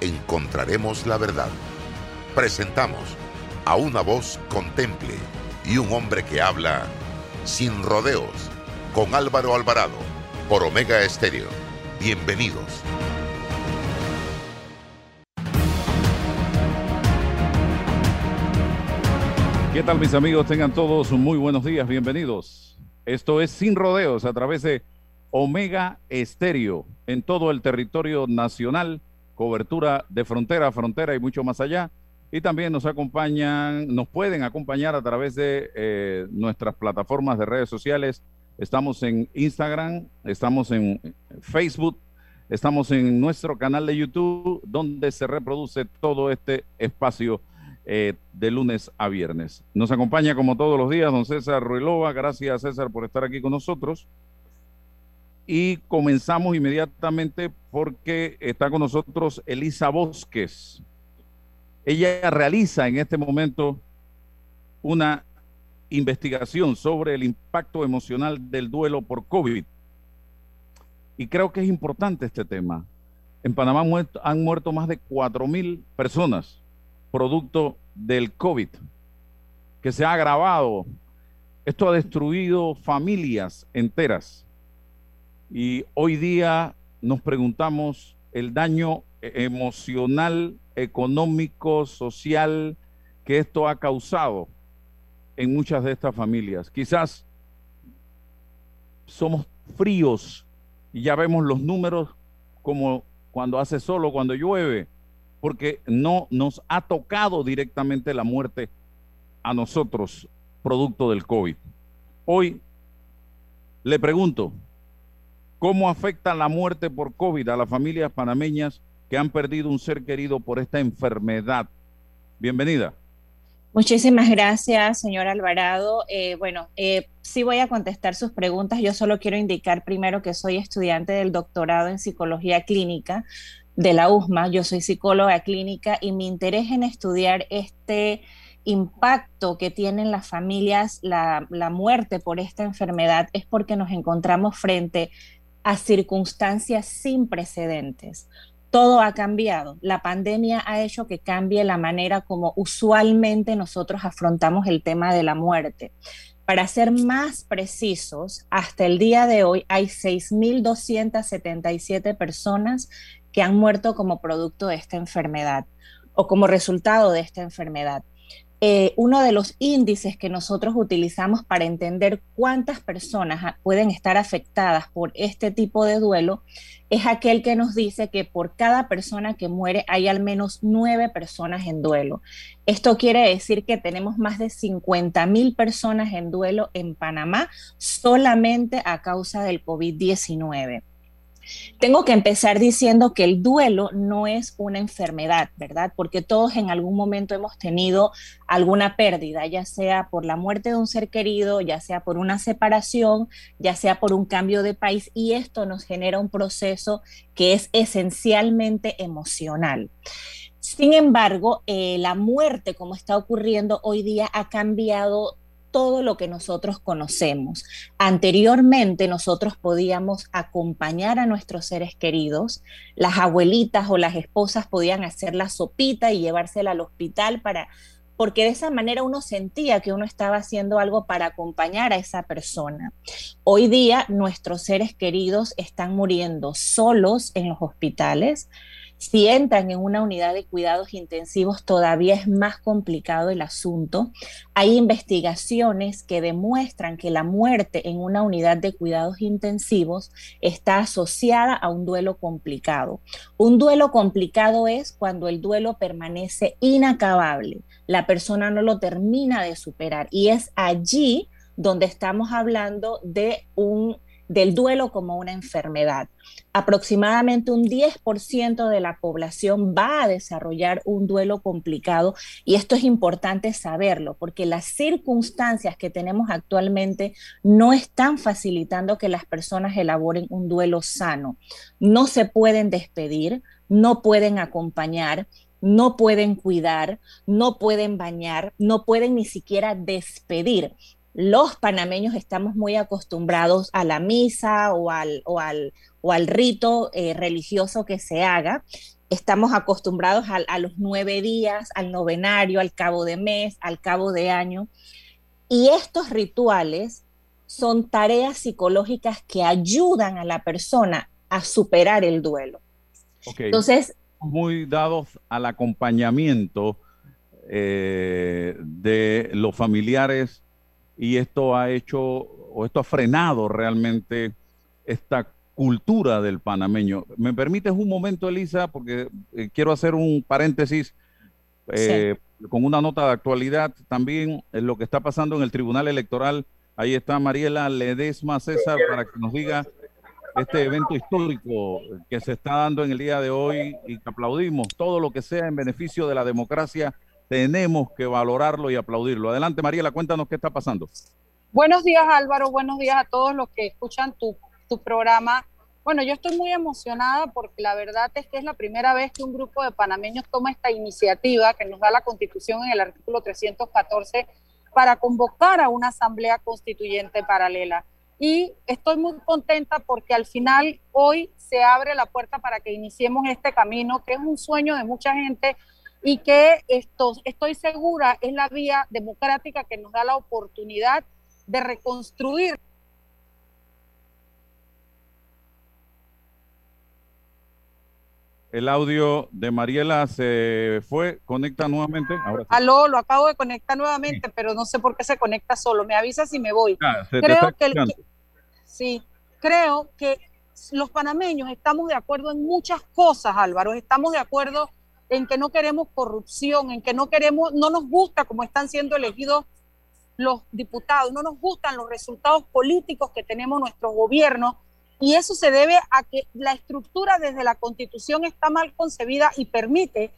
encontraremos la verdad. Presentamos a una voz contemple y un hombre que habla sin rodeos con Álvaro Alvarado por Omega Estéreo. Bienvenidos. ¿Qué tal mis amigos? Tengan todos muy buenos días, bienvenidos. Esto es Sin Rodeos a través de Omega Estéreo en todo el territorio nacional cobertura de frontera a frontera y mucho más allá. Y también nos acompañan, nos pueden acompañar a través de eh, nuestras plataformas de redes sociales. Estamos en Instagram, estamos en Facebook, estamos en nuestro canal de YouTube, donde se reproduce todo este espacio eh, de lunes a viernes. Nos acompaña como todos los días don César Ruelova. Gracias César por estar aquí con nosotros y comenzamos inmediatamente porque está con nosotros Elisa Bosques. Ella realiza en este momento una investigación sobre el impacto emocional del duelo por COVID. Y creo que es importante este tema. En Panamá han muerto más de 4 mil personas producto del COVID, que se ha agravado. Esto ha destruido familias enteras y hoy día nos preguntamos el daño emocional, económico, social que esto ha causado en muchas de estas familias. Quizás somos fríos y ya vemos los números como cuando hace solo, cuando llueve, porque no nos ha tocado directamente la muerte a nosotros producto del COVID. Hoy le pregunto, ¿Cómo afecta la muerte por COVID a las familias panameñas que han perdido un ser querido por esta enfermedad? Bienvenida. Muchísimas gracias, señor Alvarado. Eh, bueno, eh, sí voy a contestar sus preguntas. Yo solo quiero indicar primero que soy estudiante del doctorado en psicología clínica de la USMA. Yo soy psicóloga clínica y mi interés en estudiar este impacto que tienen las familias la, la muerte por esta enfermedad es porque nos encontramos frente a circunstancias sin precedentes. Todo ha cambiado. La pandemia ha hecho que cambie la manera como usualmente nosotros afrontamos el tema de la muerte. Para ser más precisos, hasta el día de hoy hay 6.277 personas que han muerto como producto de esta enfermedad o como resultado de esta enfermedad. Eh, uno de los índices que nosotros utilizamos para entender cuántas personas pueden estar afectadas por este tipo de duelo es aquel que nos dice que por cada persona que muere hay al menos nueve personas en duelo. Esto quiere decir que tenemos más de 50 mil personas en duelo en Panamá solamente a causa del COVID-19. Tengo que empezar diciendo que el duelo no es una enfermedad, ¿verdad? Porque todos en algún momento hemos tenido alguna pérdida, ya sea por la muerte de un ser querido, ya sea por una separación, ya sea por un cambio de país, y esto nos genera un proceso que es esencialmente emocional. Sin embargo, eh, la muerte, como está ocurriendo hoy día, ha cambiado todo lo que nosotros conocemos. Anteriormente nosotros podíamos acompañar a nuestros seres queridos, las abuelitas o las esposas podían hacer la sopita y llevársela al hospital para porque de esa manera uno sentía que uno estaba haciendo algo para acompañar a esa persona. Hoy día nuestros seres queridos están muriendo solos en los hospitales, si entran en una unidad de cuidados intensivos, todavía es más complicado el asunto. Hay investigaciones que demuestran que la muerte en una unidad de cuidados intensivos está asociada a un duelo complicado. Un duelo complicado es cuando el duelo permanece inacabable, la persona no lo termina de superar y es allí donde estamos hablando de un del duelo como una enfermedad. Aproximadamente un 10% de la población va a desarrollar un duelo complicado y esto es importante saberlo porque las circunstancias que tenemos actualmente no están facilitando que las personas elaboren un duelo sano. No se pueden despedir, no pueden acompañar, no pueden cuidar, no pueden bañar, no pueden ni siquiera despedir los panameños estamos muy acostumbrados a la misa o al, o al, o al rito eh, religioso que se haga. Estamos acostumbrados a, a, los nueve días, al novenario, al cabo de mes, al cabo de año. Y estos rituales son tareas psicológicas que ayudan a la persona a superar el duelo. Entonces, muy dados al acompañamiento eh, de los familiares y esto ha hecho o esto ha frenado realmente esta cultura del panameño. ¿Me permites un momento, Elisa? Porque eh, quiero hacer un paréntesis eh, con una nota de actualidad también en lo que está pasando en el Tribunal Electoral. Ahí está Mariela Ledesma César para que nos diga este evento histórico que se está dando en el día de hoy y que aplaudimos todo lo que sea en beneficio de la democracia tenemos que valorarlo y aplaudirlo. Adelante, Mariela, cuéntanos qué está pasando. Buenos días, Álvaro. Buenos días a todos los que escuchan tu, tu programa. Bueno, yo estoy muy emocionada porque la verdad es que es la primera vez que un grupo de panameños toma esta iniciativa que nos da la Constitución en el artículo 314 para convocar a una asamblea constituyente paralela. Y estoy muy contenta porque al final hoy se abre la puerta para que iniciemos este camino, que es un sueño de mucha gente y que esto, estoy segura es la vía democrática que nos da la oportunidad de reconstruir. El audio de Mariela se fue, conecta nuevamente. Ahora Aló, lo acabo de conectar nuevamente, pero no sé por qué se conecta solo. Me avisa si me voy. Ah, creo que, sí, creo que los panameños estamos de acuerdo en muchas cosas, Álvaro. Estamos de acuerdo en que no queremos corrupción, en que no queremos, no nos gusta cómo están siendo elegidos los diputados, no nos gustan los resultados políticos que tenemos nuestro gobierno y eso se debe a que la estructura desde la constitución está mal concebida y permite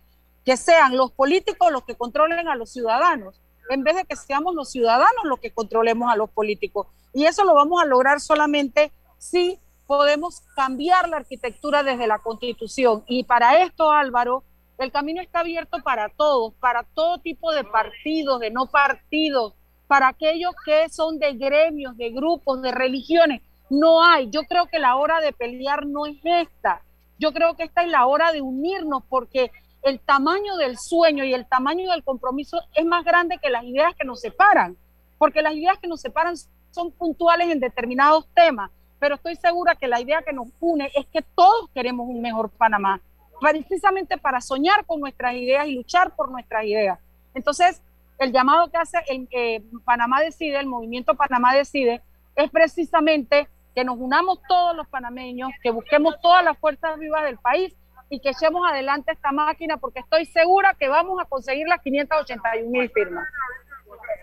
que sean los políticos los que controlen a los ciudadanos, en vez de que seamos los ciudadanos los que controlemos a los políticos. Y eso lo vamos a lograr solamente si podemos cambiar la arquitectura desde la constitución. Y para esto, Álvaro, el camino está abierto para todos, para todo tipo de partidos, de no partidos, para aquellos que son de gremios, de grupos, de religiones. No hay. Yo creo que la hora de pelear no es esta. Yo creo que esta es la hora de unirnos porque el tamaño del sueño y el tamaño del compromiso es más grande que las ideas que nos separan, porque las ideas que nos separan son puntuales en determinados temas, pero estoy segura que la idea que nos une es que todos queremos un mejor Panamá precisamente para soñar con nuestras ideas y luchar por nuestras ideas. Entonces, el llamado que hace el eh, Panamá Decide, el movimiento Panamá Decide, es precisamente que nos unamos todos los panameños, que busquemos todas las fuerzas vivas del país y que echemos adelante esta máquina porque estoy segura que vamos a conseguir las 581 mil firmas.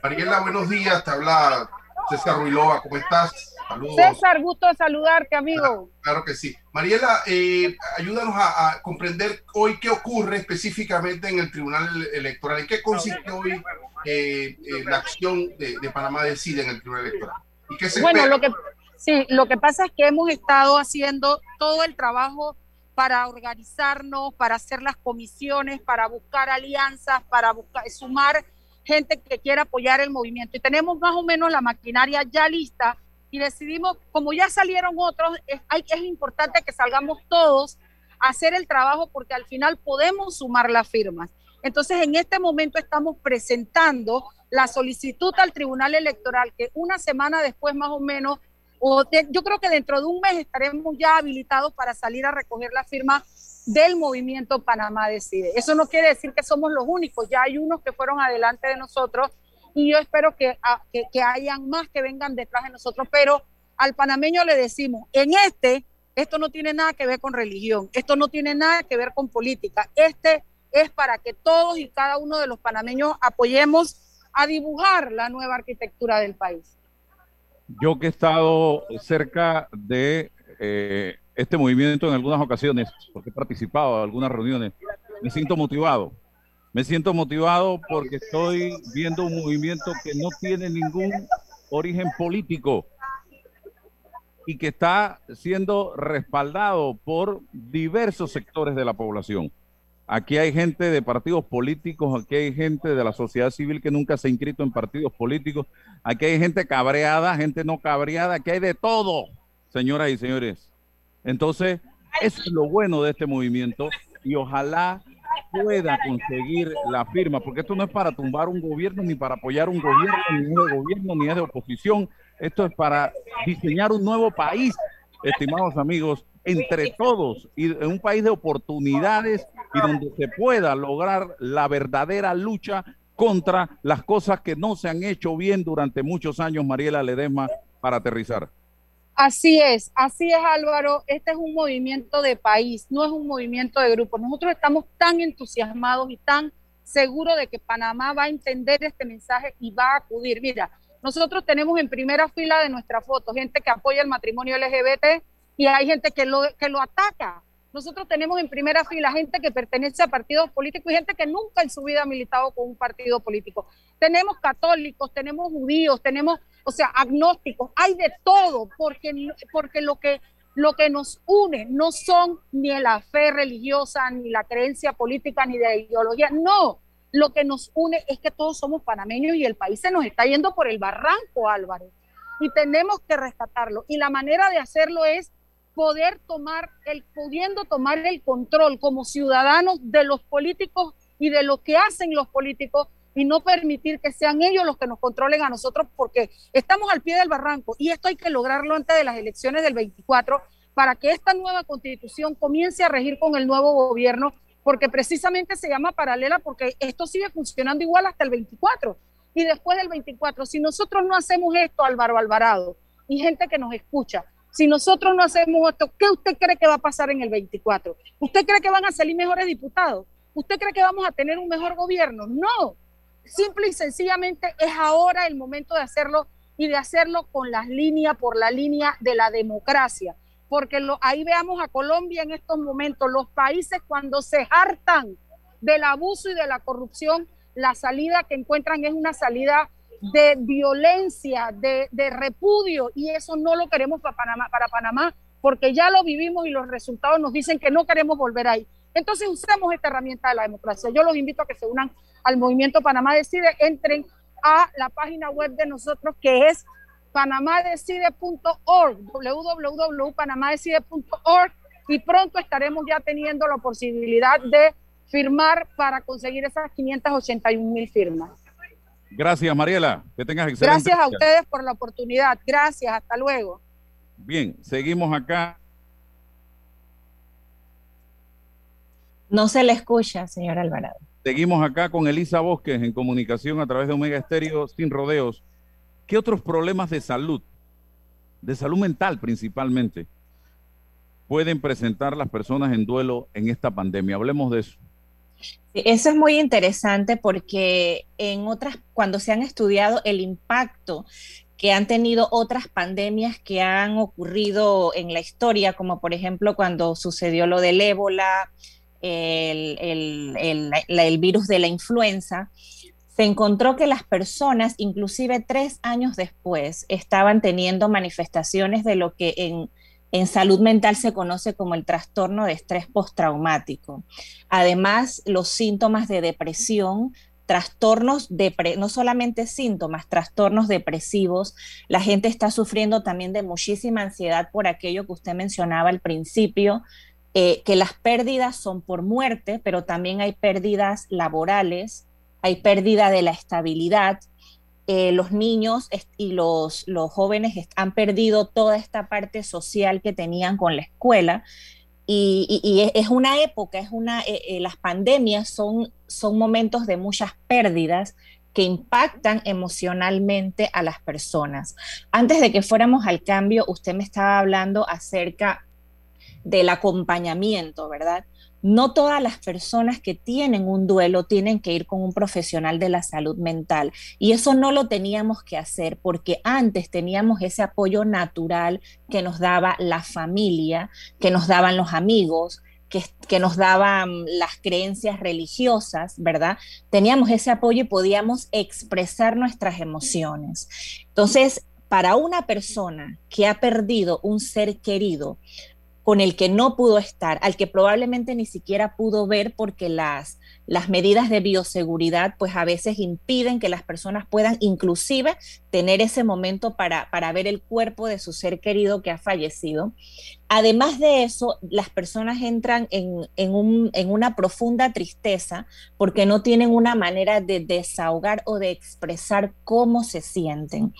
Mariela, buenos días, te habla César Ruilova, ¿cómo estás? César, gusto de saludarte, amigo. Claro, que sí. Mariela, eh, ayúdanos a, comprender hoy qué ocurre específicamente en el Tribunal Electoral. ¿En qué consiste hoy eh, eh, la acción de, Panamá Decide en el Tribunal Electoral? ¿Y qué se bueno, lo que, sí, lo que pasa es que hemos estado haciendo todo el trabajo para organizarnos, para hacer las comisiones, para buscar alianzas, para buscar, sumar gente que quiera apoyar el movimiento. Y tenemos más o menos la maquinaria ya lista y decidimos, como ya salieron otros, es, hay, es importante que salgamos todos a hacer el trabajo porque al final podemos sumar las firmas. Entonces, en este momento estamos presentando la solicitud al Tribunal Electoral, que una semana después más o menos, o yo creo que dentro de un mes estaremos ya habilitados para salir a recoger la firma del movimiento Panamá Decide. Eso no quiere decir que somos los únicos, ya hay unos que fueron adelante de nosotros y yo espero ah, que, que, hayan más que vengan detrás de nosotros, pero al panameño le decimos, en este, esto no tiene nada que ver con religión, esto no tiene nada que ver con política, este es para que todos y cada uno de los panameños apoyemos a dibujar la nueva arquitectura del país. yo que he estado cerca de eh, este movimiento en algunas ocasiones, porque he participado en algunas reuniones, me siento motivado. Me siento motivado porque estoy viendo un movimiento que no tiene ningún origen político y que está siendo respaldado por diversos sectores de la población. Aquí hay gente de partidos políticos, aquí hay gente de la sociedad civil que nunca se ha inscrito en partidos políticos, aquí hay gente cabreada, gente no cabreada, aquí hay de todo, señoras y señores. Entonces, eso es lo bueno de este movimiento y ojalá pueda conseguir la firma, porque esto no es para tumbar un gobierno, ni para apoyar un gobierno, ni de gobierno, ni es de oposición. Esto es para diseñar un nuevo país, estimados amigos, entre todos y en un país de oportunidades y donde se pueda lograr la verdadera lucha contra las cosas que no se han hecho bien durante muchos años, Mariela Ledesma, para aterrizar. Así es, así es Álvaro, este es un movimiento de país, no es un movimiento de grupo. Nosotros estamos tan entusiasmados y tan seguros de que Panamá va a entender este mensaje y va a acudir. Mira, nosotros tenemos en primera fila de nuestra foto gente que apoya el matrimonio LGBT y hay gente que lo, que lo ataca. Nosotros tenemos en primera fila gente que pertenece a partidos políticos y gente que nunca en su vida ha militado con un partido político. Tenemos católicos, tenemos judíos, tenemos o sea, agnósticos, hay de todo, porque, porque lo, que, lo que nos une no son ni la fe religiosa, ni la creencia política, ni de ideología, no. Lo que nos une es que todos somos panameños y el país se nos está yendo por el barranco, Álvaro. Y tenemos que rescatarlo. Y la manera de hacerlo es poder tomar el, pudiendo tomar el control como ciudadanos de los políticos y de lo que hacen los políticos y no permitir que sean ellos los que nos controlen a nosotros porque estamos al pie del barranco y esto hay que lograrlo antes de las elecciones del 24 para que esta nueva constitución comience a regir con el nuevo gobierno porque precisamente se llama paralela porque esto sigue funcionando igual hasta el 24 y después del 24 si nosotros no hacemos esto Álvaro Alvarado y gente que nos escucha si nosotros no hacemos esto, ¿qué usted cree que va a pasar en el 24? ¿Usted cree que van a salir mejores diputados? ¿Usted cree que vamos a tener un mejor gobierno? No, Simple y sencillamente es ahora el momento de hacerlo y de hacerlo con las líneas, por la línea de la democracia. Porque lo, ahí veamos a Colombia en estos momentos, los países cuando se hartan del abuso y de la corrupción, la salida que encuentran es una salida de violencia, de, de, repudio, y eso no lo queremos para Panamá, para Panamá, porque ya lo vivimos y los resultados nos dicen que no queremos volver ahí. Entonces usemos esta herramienta de la democracia. Yo los invito a que se unan al movimiento Panamá Decide, entren a la página web de nosotros que es panamadecide.org, www.panamadecide.org y pronto estaremos ya teniendo la posibilidad de firmar para conseguir esas 581 mil firmas. Gracias, Mariela. Que tengas excelente. Gracias a ustedes por la oportunidad. Gracias. Hasta luego. Bien, seguimos acá. No se le escucha, señor Alvarado. Seguimos acá con Elisa Bosques en comunicación a través de Omega Estéreo sin rodeos. ¿Qué otros problemas de salud, de salud mental principalmente, pueden presentar las personas en duelo en esta pandemia? Hablemos de eso. Eso es muy interesante porque en otras, cuando se han estudiado el impacto que han tenido otras pandemias que han ocurrido en la historia, como por ejemplo cuando sucedió lo del ébola, el, virus de la influenza, se encontró que las personas, inclusive tres años después, estaban teniendo manifestaciones de lo que en, en salud mental se conoce como el trastorno de estrés postraumático. Además, los síntomas de depresión, trastornos, de no solamente síntomas, trastornos depresivos, la gente está sufriendo también de muchísima ansiedad por aquello que usted mencionaba al principio, eh, que las pérdidas son por muerte, pero también hay pérdidas laborales, hay pérdida de la estabilidad. Eh, los niños y los, jóvenes han perdido toda esta parte social que tenían con la escuela. Y, es una época, es una, eh, las pandemias son, son momentos de muchas pérdidas que impactan emocionalmente a las personas. Antes de que fuéramos al cambio, usted me estaba hablando acerca del acompañamiento, ¿verdad? no todas las personas que tienen un duelo tienen que ir con un profesional de la salud mental. Y eso no lo teníamos que hacer porque antes teníamos ese apoyo natural que nos daba la familia, que nos daban los amigos, que, nos daban las creencias religiosas, ¿verdad? Teníamos ese apoyo y podíamos expresar nuestras emociones. Entonces, para una persona que ha perdido un ser querido, con el que no pudo estar, al que probablemente ni siquiera pudo ver porque las, las medidas de bioseguridad pues a veces impiden que las personas puedan inclusive tener ese momento para, para ver el cuerpo de su ser querido que ha fallecido. Además de eso, las personas entran en, en, un, en una profunda tristeza porque no tienen una manera de desahogar o de expresar cómo se sienten.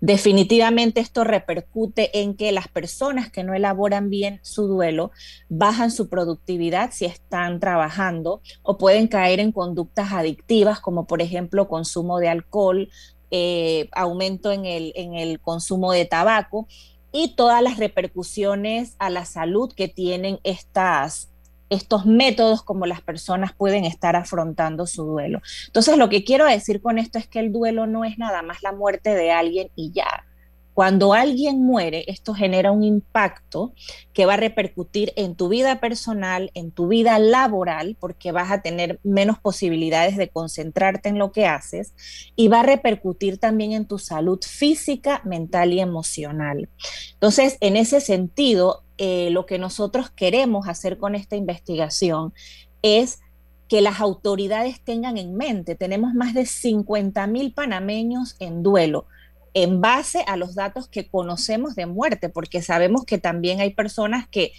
Definitivamente esto repercute en que las personas que no elaboran bien su duelo bajan su productividad si están trabajando o pueden caer en conductas adictivas como por ejemplo consumo de alcohol, eh, aumento en el, en el consumo de tabaco y todas las repercusiones a la salud que tienen estas, estos métodos como las personas pueden estar afrontando su duelo. Entonces, lo que quiero decir con esto es que el duelo no es nada más la muerte de alguien y ya. Cuando alguien muere, esto genera un impacto que va a repercutir en tu vida personal, en tu vida laboral, porque vas a tener menos posibilidades de concentrarte en lo que haces, y va a repercutir también en tu salud física, mental y emocional. Entonces, en ese sentido, eh, lo que nosotros queremos hacer con esta investigación es que las autoridades tengan en mente, tenemos más de 50 mil panameños en duelo en base a los datos que conocemos de muerte, porque sabemos que también hay personas que,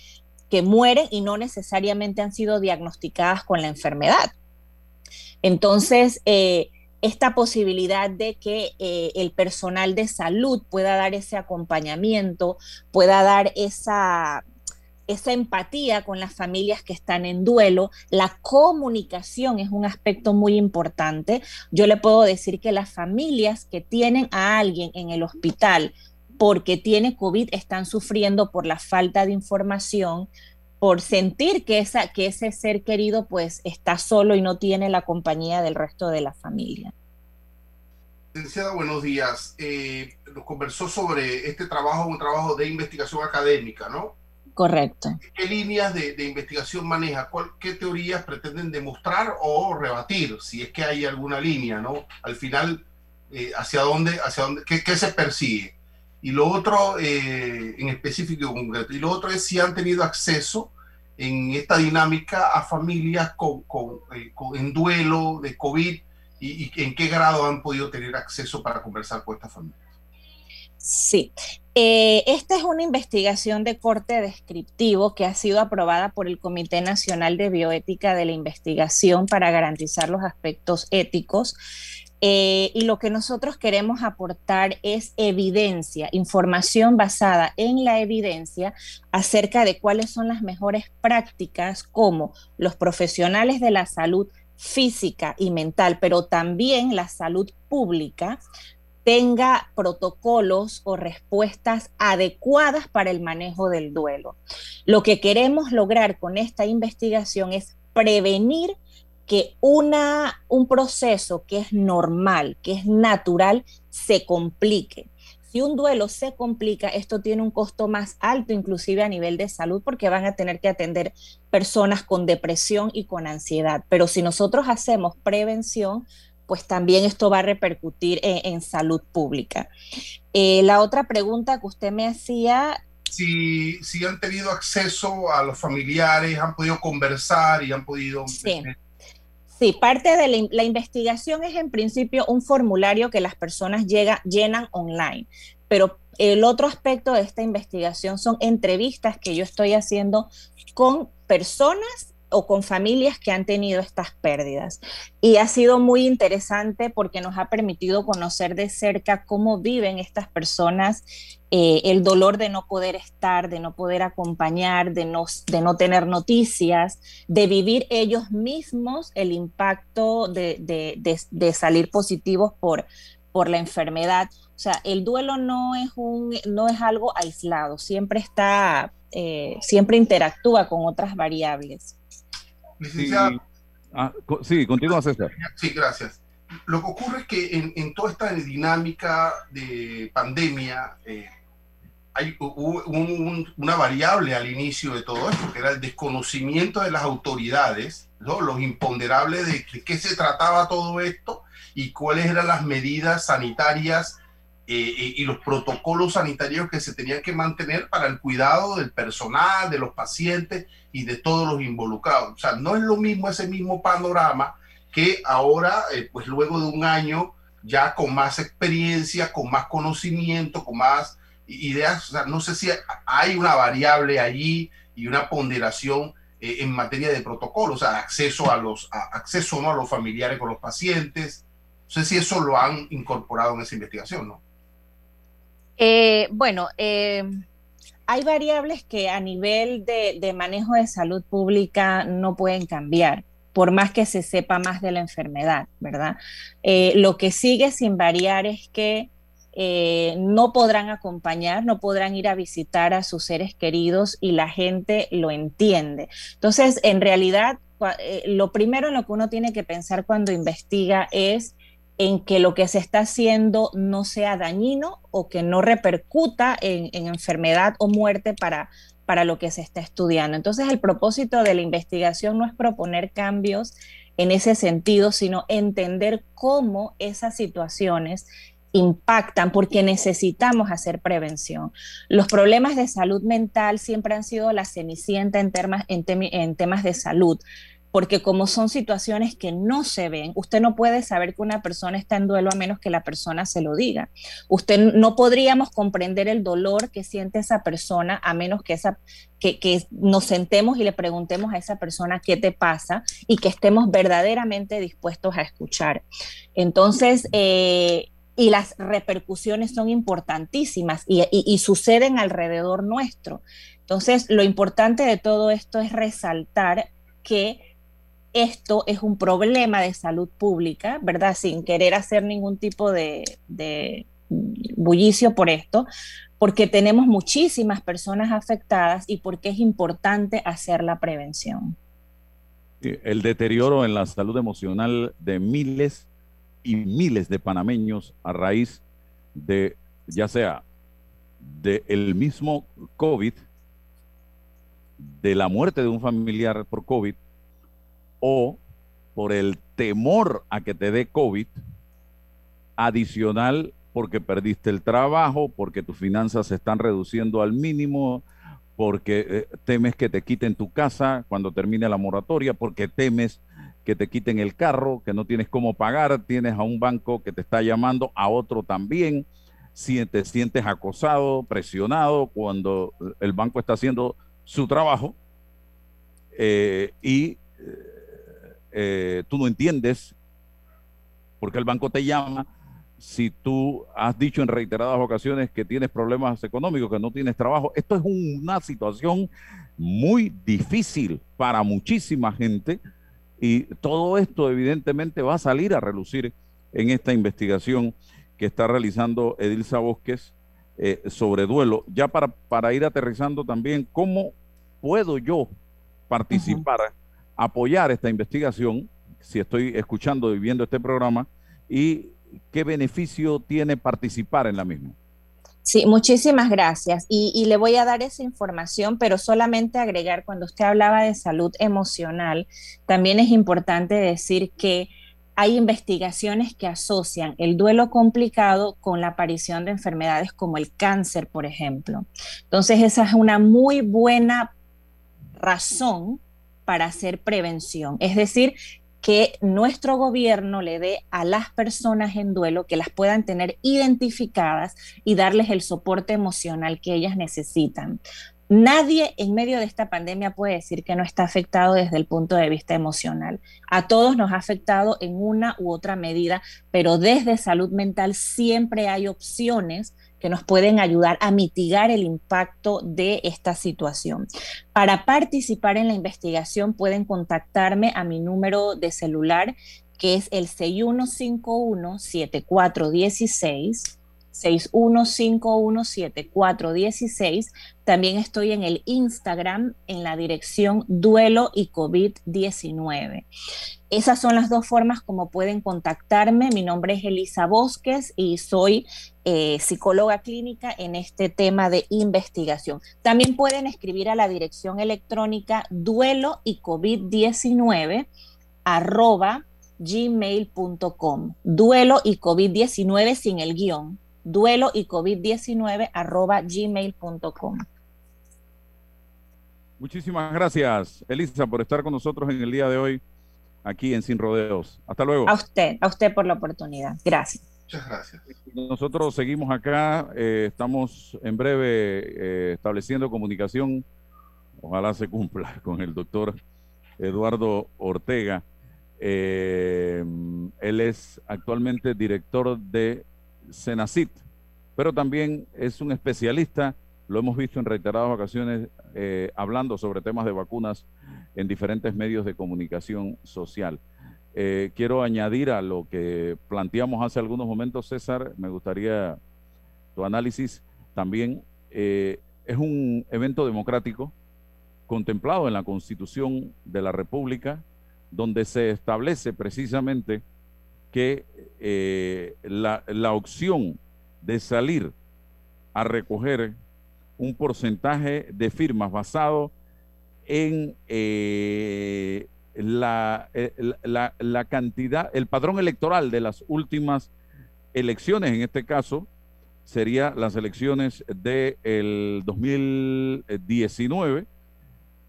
que mueren y no necesariamente han sido diagnosticadas con la enfermedad. Entonces, eh, esta posibilidad de que eh, el personal de salud pueda dar ese acompañamiento, pueda dar esa, esa empatía con las familias que están en duelo. La comunicación es un aspecto muy importante. Yo le puedo decir que las familias que tienen a alguien en el hospital porque tiene COVID están sufriendo por la falta de información, por sentir que, esa, que ese ser querido pues está solo y no tiene la compañía del resto de la familia. Licenciada, buenos días. Eh, nos conversó sobre este trabajo, un trabajo de investigación académica, ¿no? Correcto. ¿Qué líneas de, investigación maneja? ¿Qué teorías pretenden demostrar o rebatir? Si es que hay alguna línea, ¿no? Al final, eh, ¿hacia dónde, hacia dónde, qué, qué se persigue? Y lo otro, eh, en específico y concreto, y lo otro es si han tenido acceso en esta dinámica a familias con, con, eh, en duelo de COVID y, y, en qué grado han podido tener acceso para conversar con estas familias. Sí, eh, esta es una investigación de corte descriptivo que ha sido aprobada por el Comité Nacional de Bioética de la Investigación para garantizar los aspectos éticos. Eh, y lo que nosotros queremos aportar es evidencia, información basada en la evidencia acerca de cuáles son las mejores prácticas como los profesionales de la salud física y mental, pero también la salud pública, tenga protocolos o respuestas adecuadas para el manejo del duelo. Lo que queremos lograr con esta investigación es prevenir que una, un proceso que es normal, que es natural, se complique. Si un duelo se complica, esto tiene un costo más alto, inclusive a nivel de salud, porque van a tener que atender personas con depresión y con ansiedad. Pero si nosotros hacemos prevención, pues también esto va a repercutir en, salud pública. Eh, la otra pregunta que usted me hacía... Si, si han tenido acceso a los familiares, han podido conversar y han podido... Sí. Sí, parte de la, la, investigación es en principio un formulario que las personas llega, llenan online, pero el otro aspecto de esta investigación son entrevistas que yo estoy haciendo con personas o con familias que han tenido estas pérdidas. Y ha sido muy interesante porque nos ha permitido conocer de cerca cómo viven estas personas eh, el dolor de no poder estar, de no poder acompañar, de no, de no tener noticias, de vivir ellos mismos el impacto de, de, salir positivos por, por la enfermedad. O sea, el duelo no es, un, no es algo aislado, siempre está, eh, siempre interactúa con otras variables. Licenciada. Ah, sí, continúa César. Sí, gracias. Lo que ocurre es que en, toda esta dinámica de pandemia eh, hay una variable al inicio de todo esto, que era el desconocimiento de las autoridades, ¿no? los imponderables de, qué se trataba todo esto y cuáles eran las medidas sanitarias eh, eh, y los protocolos sanitarios que se tenían que mantener para el cuidado del personal, de los pacientes y de todos los involucrados. O sea, no es lo mismo ese mismo panorama que ahora, eh, pues luego de un año, ya con más experiencia, con más conocimiento, con más ideas, o sea, no sé si hay una variable allí y una ponderación eh, en materia de protocolo, o sea, acceso a los acceso ¿no? a los familiares con los pacientes. No sé si eso lo han incorporado en esa investigación, ¿no? Eh, bueno, hay variables que a nivel de, manejo de salud pública no pueden cambiar por más que se sepa más de la enfermedad, ¿verdad? Eh, lo que sigue sin variar es que eh, no podrán acompañar, no podrán ir a visitar a sus seres queridos y la gente lo entiende. Entonces, en realidad, eh, lo primero en lo que uno tiene que pensar cuando investiga es en que lo que se está haciendo no sea dañino o que no repercuta en, en enfermedad o muerte para, para lo que se está estudiando. Entonces, el propósito de la investigación no es proponer cambios en ese sentido, sino entender cómo esas situaciones impactan porque necesitamos hacer prevención. Los problemas de salud mental siempre han sido la cenicienta en, en temas de salud porque como son situaciones que no se ven, usted no puede saber que una persona está en duelo a menos que la persona se lo diga. Usted no podríamos comprender el dolor que siente esa persona a menos que, esa, que, que nos sentemos y le preguntemos a esa persona qué te pasa y que estemos verdaderamente dispuestos a escuchar. Entonces, eh, y las repercusiones son importantísimas y, y, suceden alrededor nuestro. Entonces, lo importante de todo esto es resaltar que esto es un problema de salud pública, ¿verdad? Sin querer hacer ningún tipo de, bullicio por esto, porque tenemos muchísimas personas afectadas y porque es importante hacer la prevención. El deterioro en la salud emocional de miles y miles de panameños a raíz de, ya sea del mismo COVID, de la muerte de un familiar por COVID o por el temor a que te dé COVID, adicional porque perdiste el trabajo, porque tus finanzas se están reduciendo al mínimo, porque eh, temes que te quiten tu casa cuando termine la moratoria, porque temes que te quiten el carro, que no tienes cómo pagar, tienes a un banco que te está llamando, a otro también, si te sientes acosado, presionado cuando el banco está haciendo su trabajo eh, y eh, tú no entiendes por qué el banco te llama si tú has dicho en reiteradas ocasiones que tienes problemas económicos, que no tienes trabajo. Esto es una situación muy difícil para muchísima gente y todo esto evidentemente va a salir a relucir en esta investigación que está realizando Edilza Bosques eh, sobre duelo. Ya para, para ir aterrizando también, ¿cómo puedo yo participar apoyar esta investigación, si estoy escuchando y viendo este programa, y qué beneficio tiene participar en la misma. Sí, muchísimas gracias. Y, le voy a dar esa información, pero solamente agregar, cuando usted hablaba de salud emocional, también es importante decir que hay investigaciones que asocian el duelo complicado con la aparición de enfermedades como el cáncer, por ejemplo. Entonces, esa es una muy buena razón para hacer prevención. Es decir, que nuestro gobierno le dé a las personas en duelo que las puedan tener identificadas y darles el soporte emocional que ellas necesitan. Nadie en medio de esta pandemia puede decir que no está afectado desde el punto de vista emocional. A todos nos ha afectado en una u otra medida, pero desde salud mental siempre hay opciones que nos pueden ayudar a mitigar el impacto de esta situación. Para participar en la investigación pueden contactarme a mi número de celular que es el 6151-7416 61517416. También estoy en el Instagram en la dirección Duelo y COVID-19. Esas son las dos formas como pueden contactarme. Mi nombre es Elisa Bosques y soy eh, psicóloga clínica en este tema de investigación. También pueden escribir a la dirección electrónica duelo y COVID-19 arroba gmail.com. Duelo y COVID-19 sin el guion. Duelo y COVID-19 arroba gmail.com. Muchísimas gracias, Elisa, por estar con nosotros en el día de hoy aquí en Sin Rodeos. Hasta luego. A usted, a usted por la oportunidad. Gracias. Muchas gracias. Nosotros seguimos acá, eh, estamos en breve eh, estableciendo comunicación, ojalá se cumpla, con el doctor Eduardo Ortega. Eh, él es actualmente director de Senacit, pero también es un especialista, lo hemos visto en reiteradas ocasiones, hablando sobre temas de vacunas en diferentes medios de comunicación social. Eh, quiero añadir a lo que planteamos hace algunos momentos, César, me gustaría tu análisis también. Eh, es un evento democrático contemplado en la Constitución de la República, donde se establece precisamente que eh, la, la opción de salir a recoger un porcentaje de firmas basado en eh, eh, la, la, cantidad, el padrón electoral de las últimas elecciones, en este caso, sería las elecciones del 2019.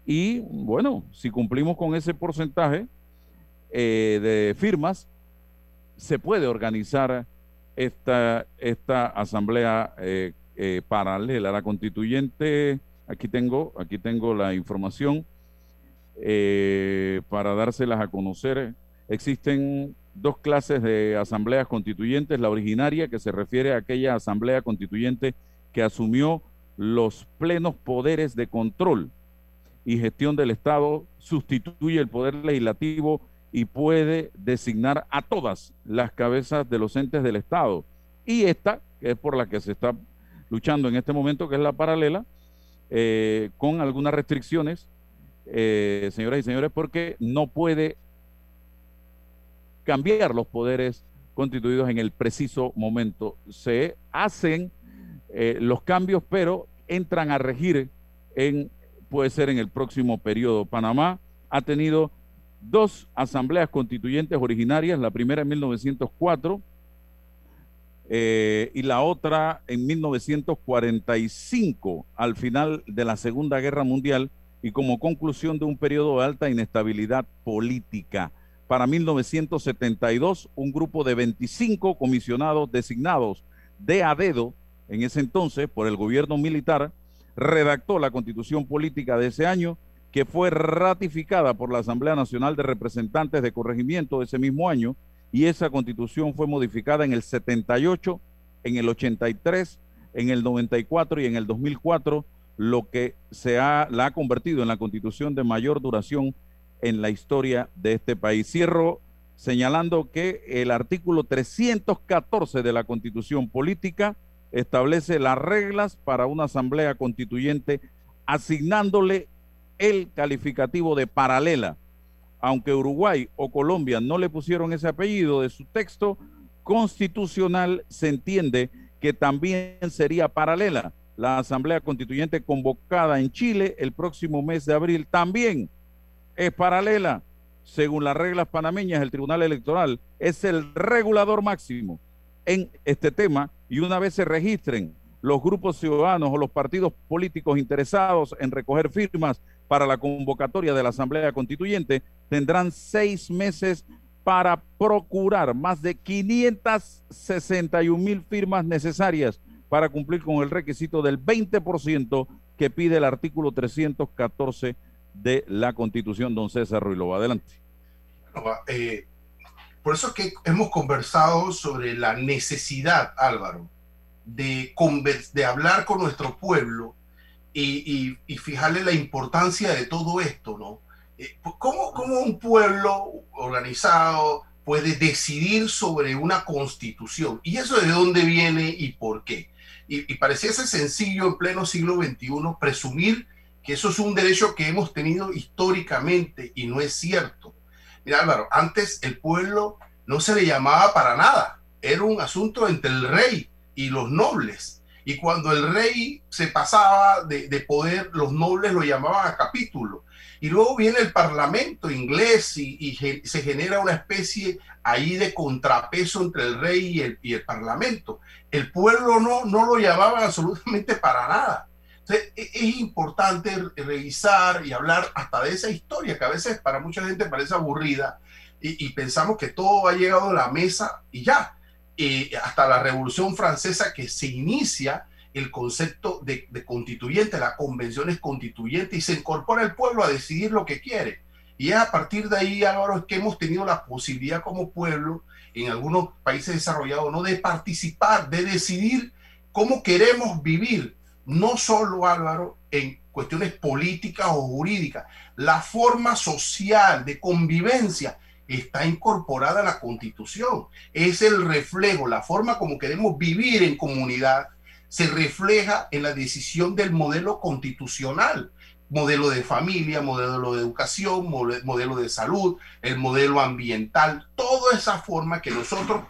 Y bueno, si cumplimos con ese porcentaje de firmas, se puede organizar esta, esta asamblea paralela. La constituyente Aquí tengo, aquí tengo la información eh, para dárselas a conocer. Existen dos clases de asambleas constituyentes. La originaria, que se refiere a aquella asamblea constituyente que asumió los plenos poderes de control y gestión del Estado, sustituye el poder legislativo y puede designar a todas las cabezas de los entes del Estado. Y esta, que es por la que se está luchando en este momento, que es la paralela, eh, con algunas restricciones, eh, señoras y señores, porque no puede cambiar los poderes constituidos en el preciso momento. Se hacen eh, los cambios, pero entran a regir en, puede ser en el próximo periodo. Panamá ha tenido dos asambleas constituyentes originarias, la primera en 1904 eh, y la otra en 1945, al final de la Segunda Guerra Mundial y como conclusión de un periodo de alta inestabilidad política. Para 1972, un grupo de 25 comisionados designados de a dedo, en ese entonces, por el gobierno militar, redactó la constitución política de ese año, que fue ratificada por la Asamblea Nacional de Representantes de Corregimiento ese mismo año, y esa constitución fue modificada en el 78, en el 83, en el 94 y en el 2004, lo que se ha, la ha convertido en la constitución de mayor duración en la historia de este país. Cierro señalando que el artículo 314 de la constitución política establece las reglas para una asamblea constituyente asignándole el calificativo de paralela aunque Uruguay o Colombia no le pusieron ese apellido de su texto constitucional, se entiende que también sería paralela. La Asamblea Constituyente convocada en Chile el próximo mes de abril también es paralela. Según las reglas panameñas, el Tribunal Electoral es el regulador máximo en este tema y una vez se registren los grupos ciudadanos o los partidos políticos interesados en recoger firmas para la convocatoria de la Asamblea Constituyente, tendrán seis meses para procurar más de 561 mil firmas necesarias para cumplir con el requisito del 20% que pide el artículo 314 de la Constitución. Don César Ruilova, adelante. Eh, por eso es que hemos conversado sobre la necesidad, Álvaro, de, de hablar con nuestro pueblo y, fijarle la importancia de todo esto, ¿no? Eh, ¿Cómo, ¿Cómo, un pueblo organizado, puede decidir sobre una constitución. ¿Y eso de dónde viene y por qué? Y, y pareciese sencillo en pleno siglo XXI presumir que eso es un derecho que hemos tenido históricamente y no es cierto. Mira Álvaro, antes el pueblo no se le llamaba para nada, era un asunto entre el rey y los nobles. Y cuando el rey se pasaba de, poder, los nobles lo llamaban a capítulo. Y luego viene el parlamento inglés y, se genera una especie ahí de contrapeso entre el rey y el, parlamento. El pueblo no, no lo llamaban absolutamente para nada. E, es importante revisar y hablar hasta de esa historia que a veces para mucha gente parece aburrida y, pensamos que todo ha llegado a la mesa y ya. Hasta la Revolución Francesa que se inicia el concepto de, constituyente, la convención es constituyente y se incorpora el pueblo a decidir lo que quiere. Y es a partir de ahí, Álvaro, que hemos tenido la posibilidad como pueblo, en algunos países desarrollados, ¿no? de participar, de decidir cómo queremos vivir no solo Álvaro en cuestiones políticas o jurídicas, la forma social de convivencia está incorporada a la constitución. Es el reflejo, la forma como queremos vivir en comunidad se refleja en la decisión del modelo constitucional, modelo de familia, modelo de educación, modelo de salud, el modelo ambiental, toda esa forma que nosotros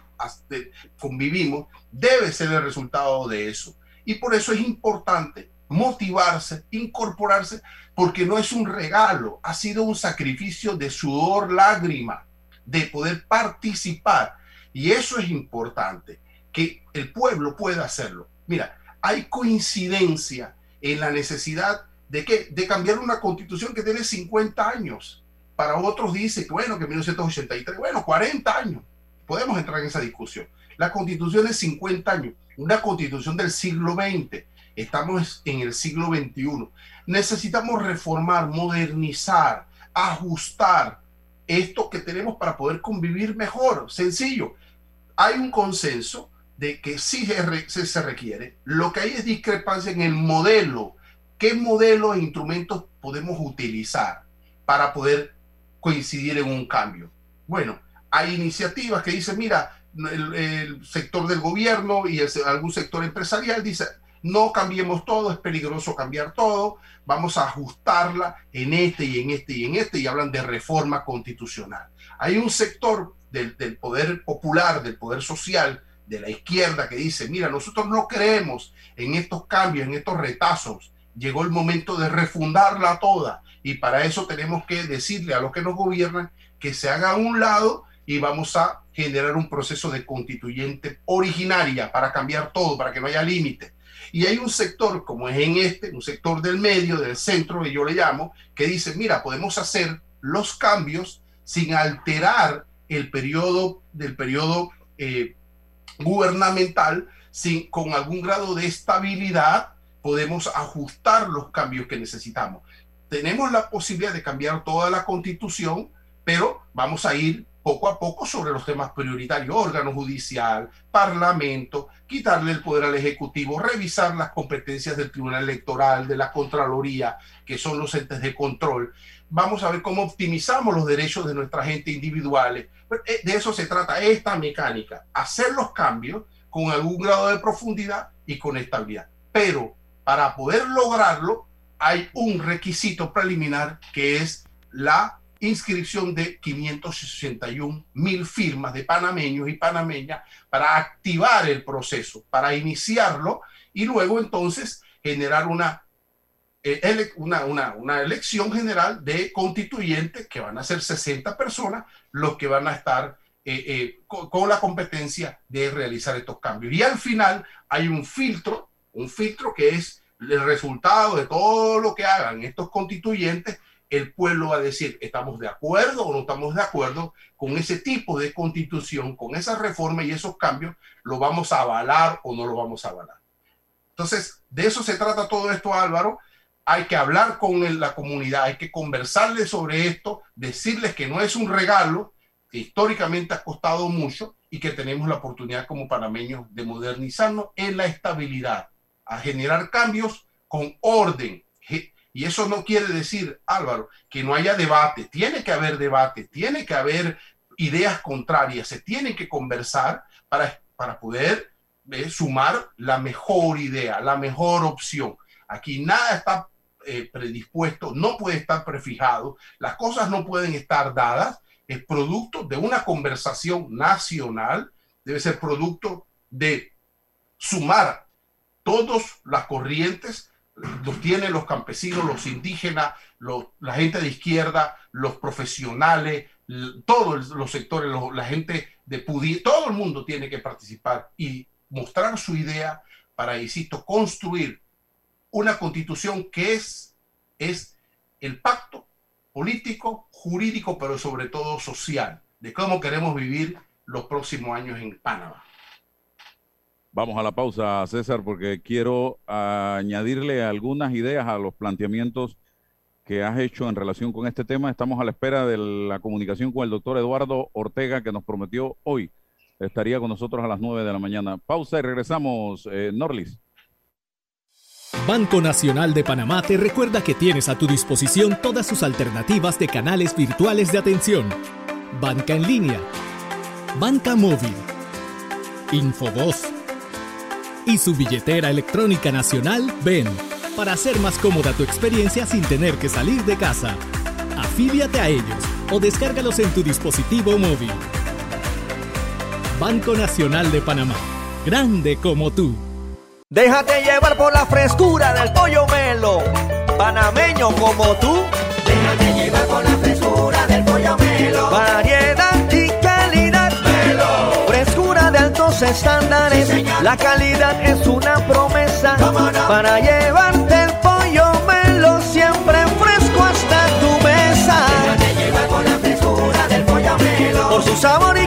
convivimos debe ser el resultado de eso. Y por eso es importante motivarse, incorporarse, porque no es un regalo, ha sido un sacrificio de sudor, lágrima, de poder participar. Y eso es importante, que el pueblo pueda hacerlo. Mira, hay coincidencia en la necesidad de, de cambiar una constitución que tiene 50 años. Para otros dice que, bueno, que 1983, bueno, 40 años. Podemos entrar en esa discusión. La constitución es 50 años una constitución del siglo XX. Estamos en el siglo XXI. Necesitamos reformar, modernizar, ajustar esto que tenemos para poder convivir mejor. Sencillo. Hay un consenso de que sí se, requiere. Lo que hay es discrepancia en el modelo. ¿Qué modelos e instrumentos podemos utilizar para poder coincidir en un cambio? Bueno, hay iniciativas que dicen, mira, el, sector del gobierno y algún sector empresarial dice, no cambiemos todo, es peligroso cambiar todo, vamos a ajustarla en este y en este y en este, y hablan de reforma constitucional. Hay un sector del, poder popular, del poder social, de la izquierda que dice, mira, nosotros no creemos en estos cambios, en estos retazos, llegó el momento de refundarla toda, y para eso tenemos que decirle a los que nos gobiernan que se haga a un lado y vamos a generar un proceso de constituyente originaria para cambiar todo, para que no haya límite. Y hay un sector, como es en este, un sector del medio, del centro, que yo le llamo, que dice, mira, podemos hacer los cambios sin alterar el periodo del periodo eh, gubernamental, sin, con algún grado de estabilidad, podemos ajustar los cambios que necesitamos. Tenemos la posibilidad de cambiar toda la constitución, pero vamos a ir poco a poco sobre los temas prioritarios, órgano judicial, parlamento, quitarle el poder al Ejecutivo, revisar las competencias del Tribunal Electoral, de la Contraloría, que son los entes de control. Vamos a ver cómo optimizamos los derechos de nuestra gente individuales. Eh, de eso se trata esta mecánica, hacer los cambios con algún grado de profundidad y con estabilidad. Pero para poder lograrlo hay un requisito preliminar que es la inscripción de 561 mil firmas de panameños y panameñas para activar el proceso, para iniciarlo y luego entonces generar una, eh, una, una, elección general de constituyentes que van a ser 60 personas los que van a estar eh, eh, con, con la competencia de realizar estos cambios. Y al final hay un filtro, un filtro que es el resultado de todo lo que hagan estos constituyentes el pueblo va a decir, ¿estamos de acuerdo o no estamos de acuerdo con ese tipo de constitución, con esa reforma y esos cambios? ¿Lo vamos a avalar o no lo vamos a avalar? Entonces, de eso se trata todo esto, Álvaro. Hay que hablar con la comunidad, hay que conversarles sobre esto, decirles que no es un regalo, que históricamente ha costado mucho y que tenemos la oportunidad como panameños de modernizarnos en la estabilidad, a generar cambios con orden, y eso no quiere decir, Álvaro, que no haya debate. Tiene que haber debate, tiene que haber ideas contrarias se tienen que conversar para, para poder eh, sumar la mejor idea, la mejor opción. Aquí nada está eh, predispuesto, no puede estar prefijado, las cosas no pueden estar dadas, es producto de una conversación nacional, debe ser producto de sumar todas las corrientes, los tienen los campesinos, los indígenas, la gente de izquierda, los profesionales, todos los sectores, la gente de Pudi, todo el mundo tiene que participar y mostrar su idea para, insisto, construir una constitución que es, es el pacto político, jurídico, pero sobre todo social, de cómo queremos vivir los próximos años en Panamá. Vamos a la pausa, César, porque quiero añadirle algunas ideas a los planteamientos que has hecho en relación con este tema. Estamos a la espera de la comunicación con el doctor Eduardo Ortega, que nos prometió hoy estaría con nosotros a las 9 de la mañana. Pausa y regresamos, eh, Norlis. Banco Nacional de Panamá te recuerda que tienes a tu disposición todas sus alternativas de canales virtuales de atención. Banca en línea, banca móvil, Infovoz y su billetera electrónica nacional Ven para hacer más cómoda tu experiencia sin tener que salir de casa. Afíliate a ellos o descárgalos en tu dispositivo móvil. Banco Nacional de Panamá, grande como tú. Déjate llevar por la frescura del pollo melo, panameño como tú. Déjate llevar por la frescura del pollo melo. Estándares. la calidad es una promesa para llevarte el pollo melo siempre fresco hasta tu mesa. Llevar por la frescura del pollo melo. Por su sabor y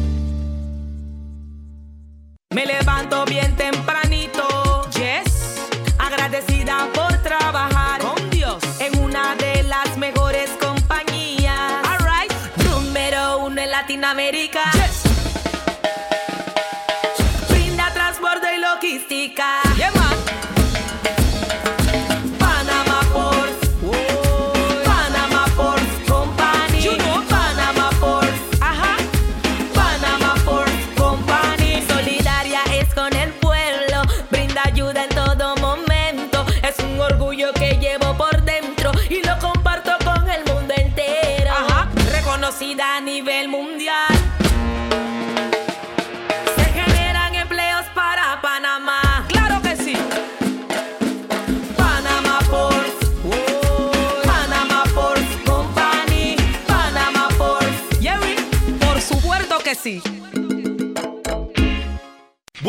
Me levanto bien tempranito, yes, agradecida por trabajar con Dios en una de las mejores compañías. Alright, número uno en Latinoamérica. Yes. Brinda transporte y logística.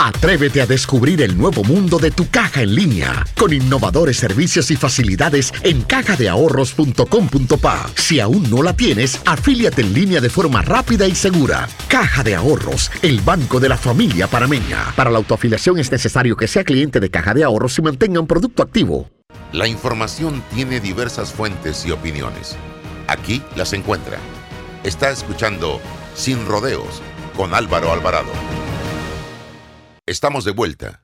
Atrévete a descubrir el nuevo mundo de tu caja en línea con innovadores servicios y facilidades en cajadeahorros.com.pa. Si aún no la tienes, afíliate en línea de forma rápida y segura. Caja de Ahorros, el banco de la familia parameña. Para la autoafiliación es necesario que sea cliente de Caja de Ahorros y mantenga un producto activo. La información tiene diversas fuentes y opiniones. Aquí las encuentra. Está escuchando Sin Rodeos con Álvaro Alvarado. Estamos de vuelta.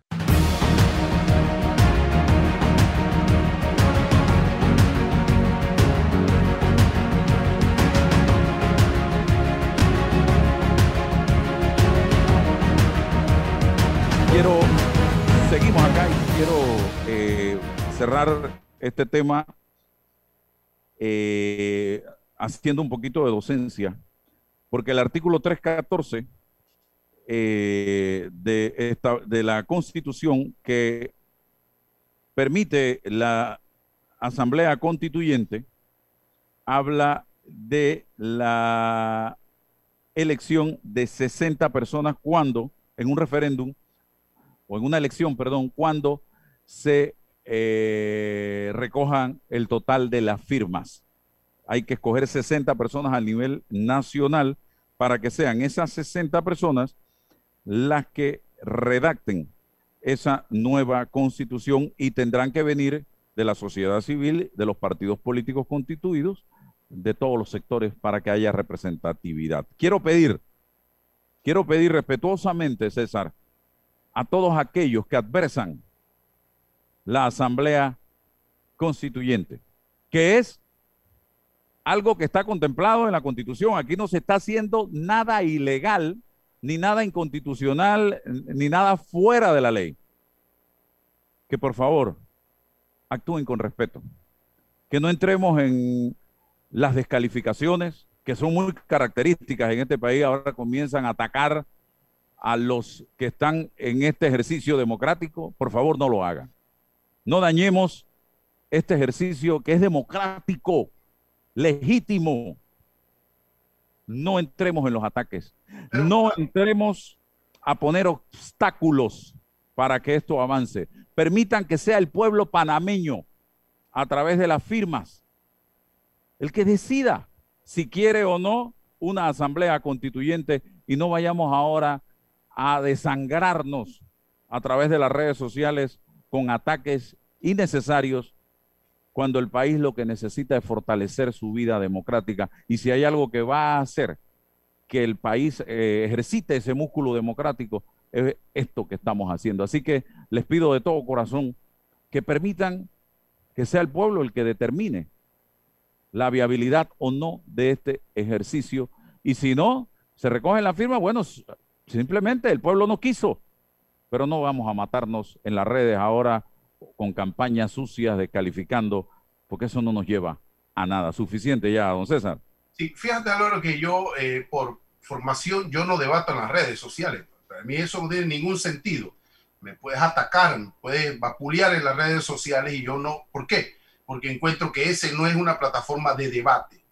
Quiero, seguimos acá y quiero eh, cerrar este tema eh, haciendo un poquito de docencia, porque el artículo 314 eh, de, esta, de la Constitución que permite la Asamblea Constituyente habla de la elección de 60 personas cuando, en un referéndum, o en una elección, perdón, cuando se eh, recojan el total de las firmas. Hay que escoger 60 personas a nivel nacional para que sean esas 60 personas las que redacten esa nueva constitución y tendrán que venir de la sociedad civil, de los partidos políticos constituidos, de todos los sectores para que haya representatividad. Quiero pedir, quiero pedir respetuosamente, César, a todos aquellos que adversan la Asamblea Constituyente, que es algo que está contemplado en la Constitución. Aquí no se está haciendo nada ilegal, ni nada inconstitucional, ni nada fuera de la ley. Que por favor actúen con respeto. Que no entremos en las descalificaciones, que son muy características en este país, ahora comienzan a atacar a los que están en este ejercicio democrático. Por favor, no lo hagan. No dañemos este ejercicio que es democrático, legítimo. No entremos en los ataques. No entremos a poner obstáculos para que esto avance. Permitan que sea el pueblo panameño, a través de las firmas, el que decida si quiere o no una asamblea constituyente y no vayamos ahora a desangrarnos a través de las redes sociales con ataques innecesarios cuando el país lo que necesita es fortalecer su vida democrática. Y si hay algo que va a hacer que el país eh, ejercite ese músculo democrático, es esto que estamos haciendo. Así que les pido de todo corazón que permitan que sea el pueblo el que determine la viabilidad o no de este ejercicio. Y si no, se recoge la firma, bueno, simplemente el pueblo no quiso. Pero no vamos a matarnos en las redes ahora con campañas sucias descalificando, porque eso no nos lleva a nada. Suficiente ya, don César. Sí, fíjate, Álvaro, que yo, eh, por formación, yo no debato en las redes sociales. Para mí eso no tiene ningún sentido. Me puedes atacar, me puedes vapulear en las redes sociales y yo no. ¿Por qué? Porque encuentro que ese no es una plataforma de debate.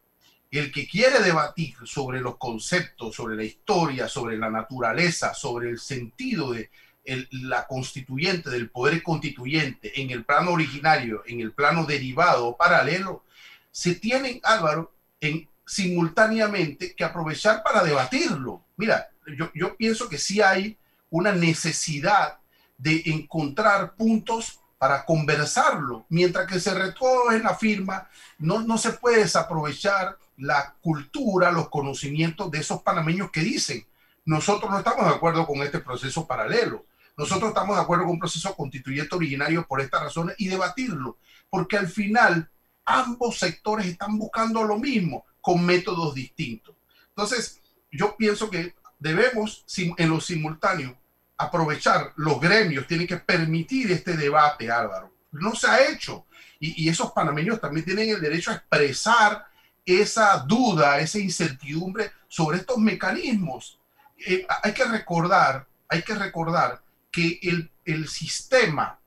El que quiere debatir sobre los conceptos, sobre la historia, sobre la naturaleza, sobre el sentido de, la constituyente, del poder constituyente, en el plano originario, en el plano derivado paralelo, se tienen, Álvaro, en, simultáneamente que aprovechar para debatirlo. Mira, yo, yo pienso que sí hay una necesidad de encontrar puntos para conversarlo. Mientras que se recoge en la firma, no, no se puede desaprovechar la cultura, los conocimientos de esos panameños que dicen, nosotros no estamos de acuerdo con este proceso paralelo. Nosotros estamos de acuerdo con un proceso constituyente originario por estas razones y debatirlo, porque al final ambos sectores están buscando lo mismo con métodos distintos. Entonces, yo pienso que debemos en lo simultáneo aprovechar los gremios, tienen que permitir este debate, Álvaro. No se ha hecho. Y, esos panameños también tienen el derecho a expresar esa duda, esa incertidumbre sobre estos mecanismos. Eh, hay que recordar, hay que recordar que el, el sistema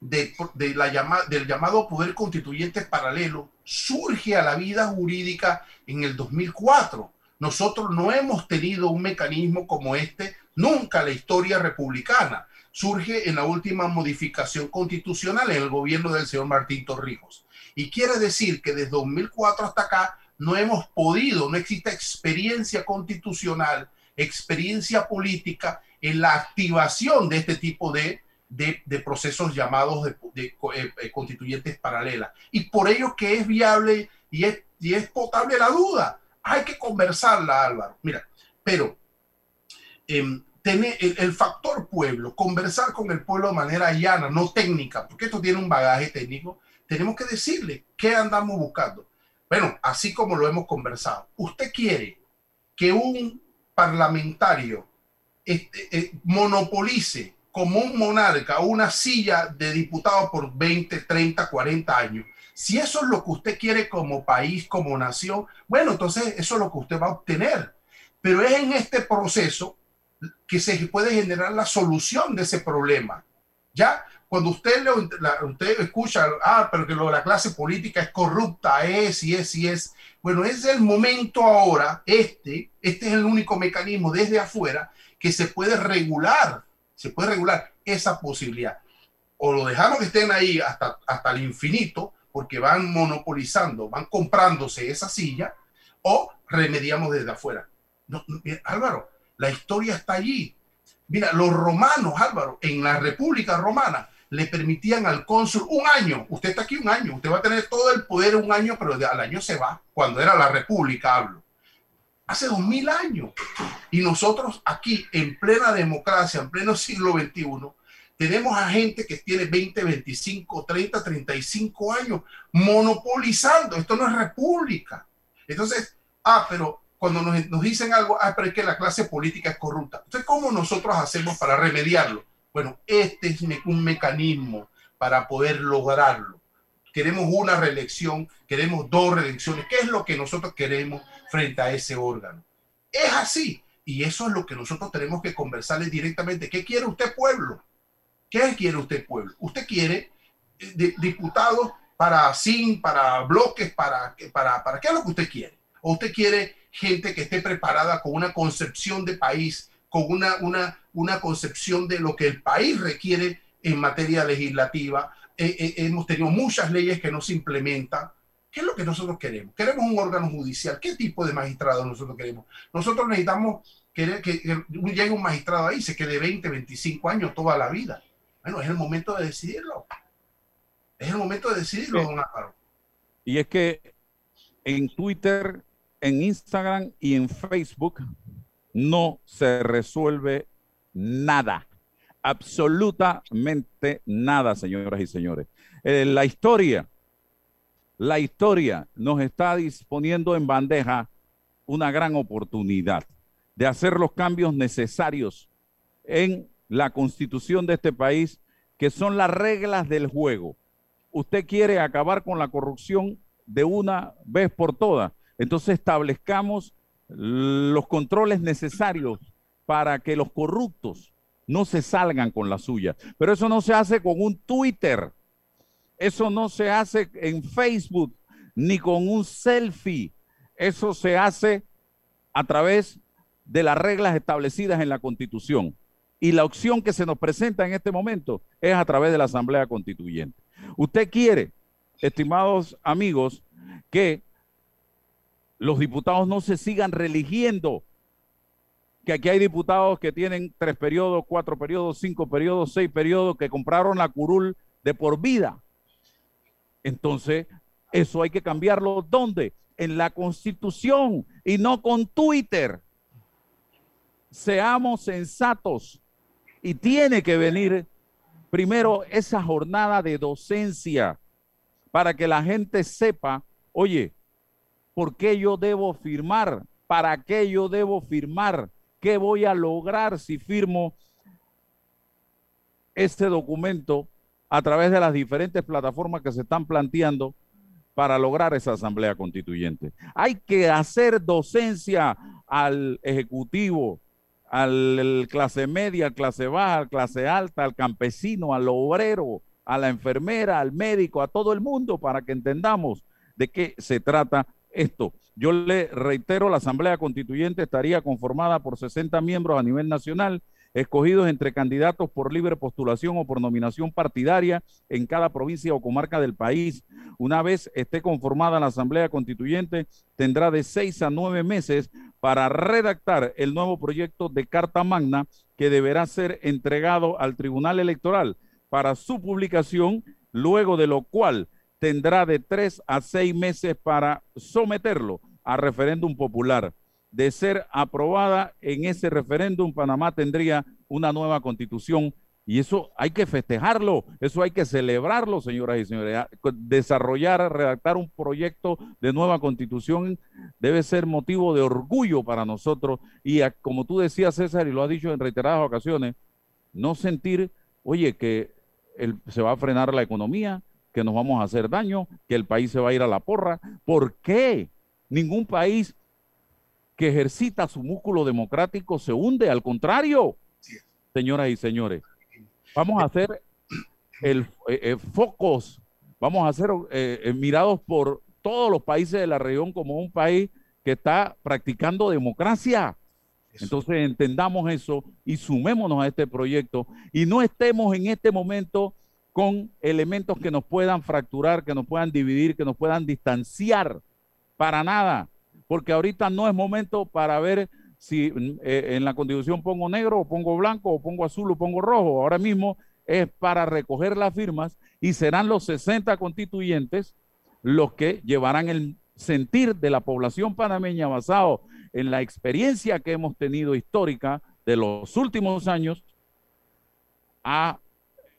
de, de la llama, del llamado poder constituyente paralelo surge a la vida jurídica en el 2004. Nosotros no hemos tenido un mecanismo como este nunca la historia republicana. Surge en la última modificación constitucional en el gobierno del señor Martín Torrijos. Y quiere decir que desde 2004 hasta acá no hemos podido, no existe experiencia constitucional, experiencia política en la activación de este tipo de, de, procesos llamados eh, eh, constituyentes paralelas. Y por ello que es viable y es, y es potable la duda. Hay que conversarla, Álvaro. Mira, pero em, tener el, el, factor pueblo, conversar con el pueblo de manera llana, no técnica, porque esto tiene un bagaje técnico, tenemos que decirle qué andamos buscando. Bueno, así como lo hemos conversado, usted quiere que un parlamentario este, eh, monopolice como un monarca una silla de diputado por 20, 30, 40 años, Si eso es lo que usted quiere como país, como nación, bueno, entonces eso es lo que usted va a obtener. Pero es en este proceso que se puede generar la solución de ese problema. ¿Ya? Cuando usted, le, usted escucha, ah, pero que lo, la clase política es corrupta, es y es y es. Bueno, es el momento ahora, este, este es el único mecanismo desde afuera que se puede regular, se puede regular esa posibilidad. O lo dejamos que estén ahí hasta, hasta el infinito, porque van monopolizando, van comprándose esa silla, o remediamos desde afuera. No, Álvaro, la historia está allí. Mira, los romanos, Álvaro, en la República Romana, le permitían al cónsul un año. Usted está aquí un año, usted va a tener todo el poder un año, pero al año se va. Cuando era la República, hablo. Hace dos mil años. Y nosotros aquí, en plena democracia, en pleno siglo XXI, tenemos a gente que tiene 20, 25, 30, 35 años monopolizando. Esto no es república. Entonces, ah, pero cuando nos, dicen algo, ah, pero es que la clase política es corrupta. Entonces, ¿cómo nosotros hacemos para remediarlo? Bueno, este es un mecanismo para poder lograrlo. Queremos una reelección, queremos dos reelecciones. ¿Qué es lo que nosotros queremos frente a ese órgano? Es así. Y eso es lo que nosotros tenemos que conversarles directamente. ¿Qué quiere usted, pueblo? ¿Qué quiere usted, pueblo? Usted quiere eh, diputados para SIN, para bloques, para, para, para qué es lo que usted quiere. O usted quiere gente que esté preparada con una concepción de país, con una, una, una concepción de lo que el país requiere en materia legislativa. Eh, eh, hemos tenido muchas leyes que no se implementan. ¿Qué es lo que nosotros queremos? Queremos un órgano judicial. ¿Qué tipo de magistrado nosotros queremos? Nosotros necesitamos que, que, llegue un magistrado ahí, se quede 20, 25 años, toda la vida. Bueno, es el momento de decidirlo. Es el momento de decidirlo, don Álvaro. Y es que en Twitter en Instagram y en Facebook no se resuelve nada. Absolutamente nada, señoras y señores. Eh, la historia, la historia nos está disponiendo en bandeja una gran oportunidad de hacer los cambios necesarios en la constitución de este país, que son las reglas del juego. Usted quiere acabar con la corrupción de una vez por todas entonces establezcamos los controles necesarios para que los corruptos no se salgan con la suya. Pero eso no se hace con un Twitter, eso no se hace en Facebook, ni con un selfie. Eso se hace a través de las reglas establecidas en la Constitución. Y la opción que se nos presenta en este momento es a través de la Asamblea Constituyente. Usted quiere, estimados amigos, que los diputados no se sigan religiendo. Que aquí hay diputados que tienen tres periodos, cuatro periodos, cinco periodos, seis periodos, que compraron la curul de por vida. Entonces, eso hay que cambiarlo. ¿Dónde? En la constitución y no con Twitter. Seamos sensatos. Y tiene que venir primero esa jornada de docencia para que la gente sepa, oye, ¿Por qué yo debo firmar? ¿Para qué yo debo firmar? ¿Qué voy a lograr si firmo este documento a través de las diferentes plataformas que se están planteando para lograr esa asamblea constituyente? Hay que hacer docencia al ejecutivo, al clase media, al clase baja, al clase alta, al campesino, al obrero, a la enfermera, al médico, a todo el mundo para que entendamos de qué se trata esto. Yo le reitero, la Asamblea Constituyente estaría conformada por 60 miembros a nivel nacional, escogidos entre candidatos por libre postulación o por nominación partidaria en cada provincia o comarca del país. Una vez esté conformada la Asamblea Constituyente, tendrá de seis a nueve meses para redactar el nuevo proyecto de Carta Magna que deberá ser entregado al Tribunal Electoral para su publicación, luego de lo cual tendrá de tres a seis meses para someterlo a referéndum popular. De ser aprobada en ese referéndum, Panamá tendría una nueva constitución y eso hay que festejarlo, eso hay que celebrarlo, señoras y señores. Desarrollar, redactar un proyecto de nueva constitución debe ser motivo de orgullo para nosotros y como tú decías, César, y lo has dicho en reiteradas ocasiones, no sentir, oye, que se va a frenar la economía, que nos vamos a hacer daño, que el país se va a ir a la porra. ¿Por qué? Ningún país que ejercita su músculo democrático se hunde, al contrario, señoras y señores. Vamos a hacer el, eh, eh, focos, vamos a ser eh, mirados por todos los países de la región como un país que está practicando democracia. Entonces entendamos eso y sumémonos a este proyecto y no estemos en este momento con elementos que nos puedan fracturar, que nos puedan dividir, que nos puedan distanciar. Para nada, porque ahorita no es momento para ver si en la constitución pongo negro o pongo blanco o pongo azul o pongo rojo. Ahora mismo es para recoger las firmas y serán los 60 constituyentes los que llevarán el sentir de la población panameña basado en la experiencia que hemos tenido histórica de los últimos años a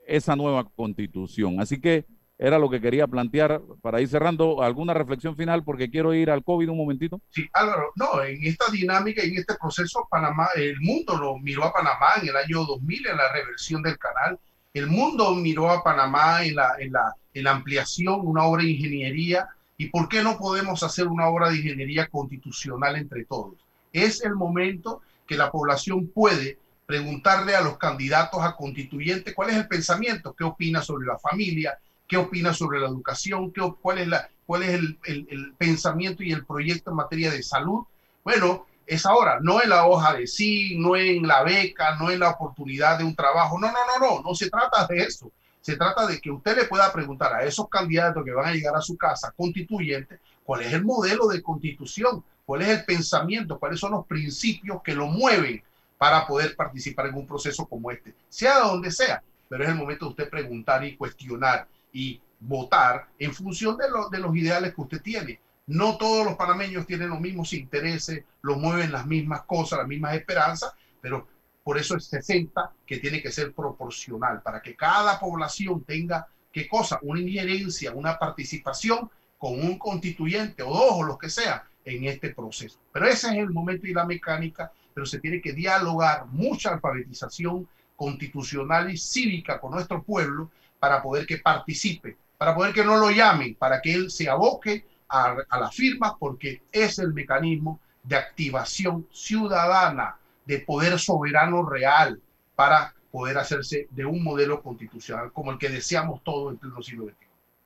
esa nueva constitución. Así que era lo que quería plantear para ir cerrando. ¿Alguna reflexión final? Porque quiero ir al COVID un momentito. Sí, Álvaro, no, en esta dinámica, en este proceso, Panamá, el mundo lo miró a Panamá en el año 2000 en la reversión del canal el mundo miró a Panamá en la, en la, en la ampliación, una obra de ingeniería. ¿Y por qué no podemos hacer una obra de ingeniería constitucional entre todos? Es el momento que la población puede preguntarle a los candidatos a constituyentes cuál es el pensamiento, qué opina sobre la familia, qué opina sobre la educación, qué, cuál es, la, cuál es el, el, el, pensamiento y el proyecto en materia de salud. Bueno, es ahora, no en la hoja de sí, no en la beca, no en la oportunidad de un trabajo. No, no, no, no, no se trata de eso. Se trata de que usted le pueda preguntar a esos candidatos que van a llegar a su casa constituyente cuál es el modelo de constitución, cuál es el pensamiento, cuáles son los principios que lo mueven para poder participar en un proceso como este, sea donde sea. Pero es el momento de usted preguntar y cuestionar y votar en función de, de los ideales que usted tiene. No todos los panameños tienen los mismos intereses, los mueven las mismas cosas, las mismas esperanzas, pero por eso es 60 que tiene que ser proporcional, para que cada población tenga, ¿qué cosa? Una injerencia, una participación con un constituyente o dos o lo que sea en este proceso. Pero ese es el momento y la mecánica, pero se tiene que dialogar mucha alfabetización constitucional y cívica con nuestro pueblo para poder que participe, para poder que no lo llamen, para que él se aboque a, las firmas porque es el mecanismo de activación ciudadana, de poder soberano real para poder hacerse de un modelo constitucional como el que deseamos todos en pleno siglo XXI.